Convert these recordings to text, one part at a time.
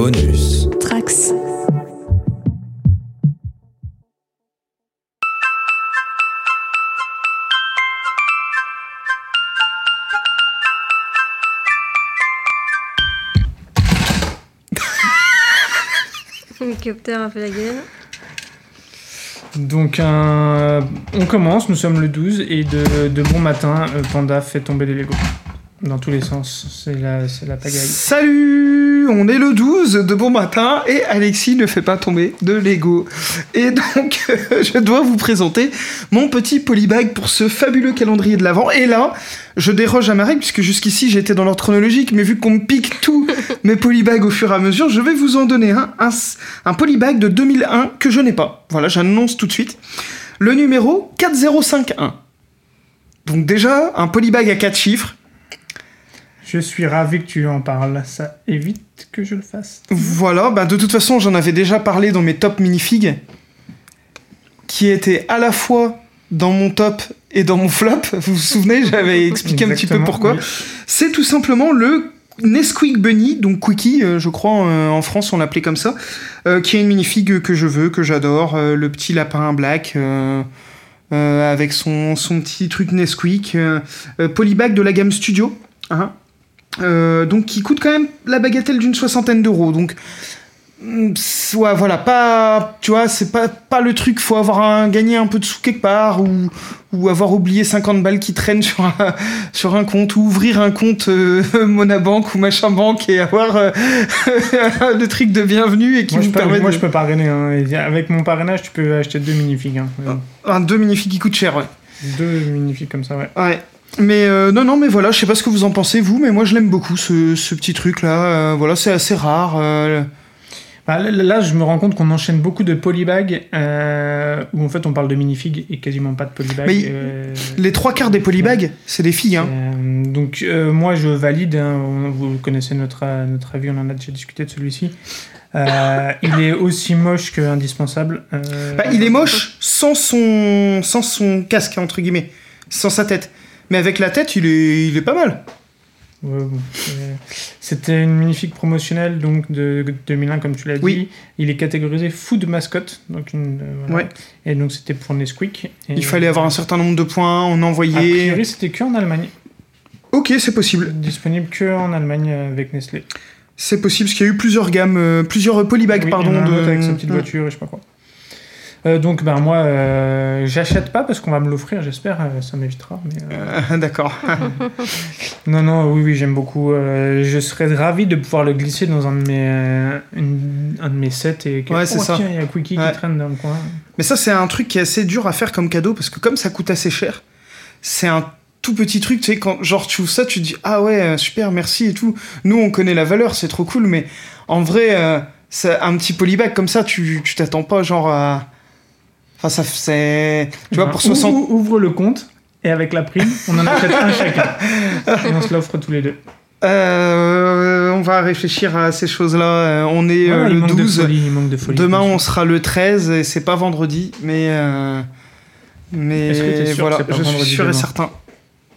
Bonus. Trax. Hélicoptère a fait la gueule. Donc, un- on commence, nous sommes le 12, et de, de bon matin, euh, Panda fait tomber les Lego. Dans tous les sens, c'est la, c'est la pagaille. Salut On est le 12 de bon matin et Alexis ne fait pas tomber de Lego. Et donc, je dois vous présenter mon petit polybag pour ce fabuleux calendrier de l'Avent. Et là, je déroge à ma règle puisque jusqu'ici j'étais dans l'ordre chronologique, mais vu qu'on me pique tous mes polybags au fur et à mesure, je vais vous en donner un, un, un polybag de 2001 que je n'ai pas. Voilà, j'annonce tout de suite. Le numéro 4051. Donc déjà, un polybag à 4 chiffres. Je suis ravi que tu en parles, ça évite que je le fasse. Voilà, bah de toute façon, j'en avais déjà parlé dans mes top minifigs, qui étaient à la fois dans mon top et dans mon flop. Vous vous souvenez, j'avais expliqué un petit peu pourquoi. oui. C'est tout simplement le Nesquik Bunny, donc Quickie, euh, je crois euh, en France on l'appelait comme ça, euh, qui est une minifig que je veux, que j'adore, le petit lapin black. euh, avec son, son petit truc Nesquik, polybag de la gamme Studio, hein, euh, donc qui coûte quand même la bagatelle d'une soixantaine d'euros. Donc, mm, ouais, voilà, pas, tu vois, c'est pas, pas le truc, faut avoir un, gagné un peu de sous quelque part ou, ou avoir oublié 50 balles qui traînent sur un, sur un compte ou ouvrir un compte euh, Monabank ou machin banque et avoir euh, le truc de bienvenue et qui Moi, je nous peux, permet moi de- je peux parrainer. hein, avec mon parrainage, tu peux acheter deux minifigs. hein. un deux minifigs qui coûtent cher, ouais. Deux minifigs comme ça, ouais. Ouais. Mais euh, non, non, mais voilà, je sais pas ce que vous en pensez, vous, mais moi je l'aime beaucoup, ce, ce petit truc-là. Euh, voilà, c'est assez rare. euh, Bah, là, je me rends compte qu'on enchaîne beaucoup de polybags où en fait on parle de minifigs et quasiment pas de polybags. Mais les trois quarts des polybags, c'est des filles, hein. donc moi je valide, hein, vous connaissez notre, notre avis, on en a déjà discuté de celui-ci. Euh, il est aussi moche que indispensable. euh, Bah, il est moche sans son, sans son casque, entre guillemets, sans sa tête. Mais avec la tête, il est, il est pas mal. Ouais, bon, C'était une magnifique promotionnelle donc de 2001 comme tu l'as dit. Oui. Il est catégorisé food mascot donc une, euh, voilà. Ouais. Et donc c'était pour Nesquik. Et, Il fallait avoir un certain nombre de points, on A envoyait. priori c'était que en Allemagne. Ok, c'est possible. Disponible que en Allemagne euh, avec Nestlé. C'est possible, parce qu'il y a eu plusieurs gammes, euh, plusieurs polybags, Oui, pardon. il y en a un de... avec sa petite voiture et je sais pas quoi. Euh, donc ben moi euh, j'achète pas parce qu'on va me l'offrir j'espère euh, ça m'évitera euh, D'accord. non non oui oui j'aime beaucoup je serais ravi de pouvoir le glisser dans un de mes une- un de mes sets et que Ouais, c'est oh, ça. il y a Quickie Ouais. qui traîne dans le coin Mais ça, c'est un truc qui est assez dur à faire comme cadeau parce que comme ça coûte assez cher, c'est un tout petit truc, tu sais, quand genre tu ouvres ça, tu te dis ah ouais, super, merci et tout. Nous, on connaît la valeur, c'est trop cool, mais en vrai, un petit polybag comme ça, tu tu t'attends pas genre à. Enfin, ça, c'est. Tu vois, Ben, pour ou- 60. ou- ouvre le compte et avec la prime on en achète un chacun et on se l'offre tous les deux Euh, on va réfléchir à ces choses-là. Euh, on est euh, Voilà, le manque de 12. folie, il manque de folie Demain, on sera le 13 et c'est pas vendredi, mais. euh, Mais que sûr voilà, pas je suis sûr et certain.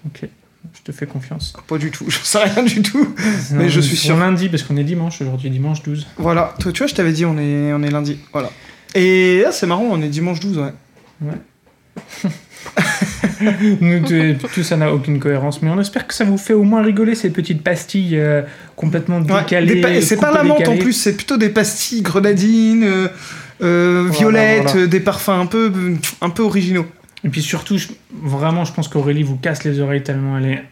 ok je te fais confiance Pas du tout, je sais rien du tout. Mais je suis sûr. lundi parce qu'on est dimanche aujourd'hui dimanche 12 Voilà, toi, tu vois, je t'avais dit, on est, on est lundi. Voilà. Et là, c'est marrant, on est dimanche 12, ouais. Nous, tout, ça n'a aucune cohérence, mais on espère que ça vous fait au moins rigoler ces petites pastilles euh, complètement Ouais, décalées. et c'est pas la menthe en plus, c'est plutôt des pastilles grenadines, euh, euh, Voilà, violettes, voilà. des parfums un peu, un peu originaux. Et puis surtout, je- vraiment, je pense qu'Aurélie vous casse les oreilles tellement elle est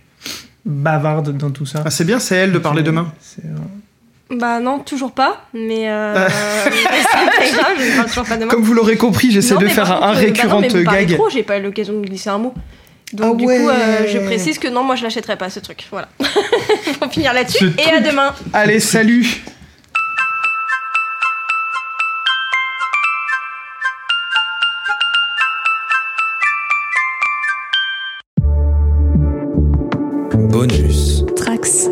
bavarde dans tout ça. Ah, c'est bien, c'est elle de parler C'est- demain bah non, toujours pas, mais euh, c'est pas Comme vous l'aurez compris, j'essaie de faire un, euh, récurrent bah gag. j'ai pas eu l'occasion de glisser un mot. Donc ah du coup, euh, je précise que non, moi je l'achèterai pas ce truc. Voilà. On finir là-dessus et à demain. Allez, salut. Bonus. Trax.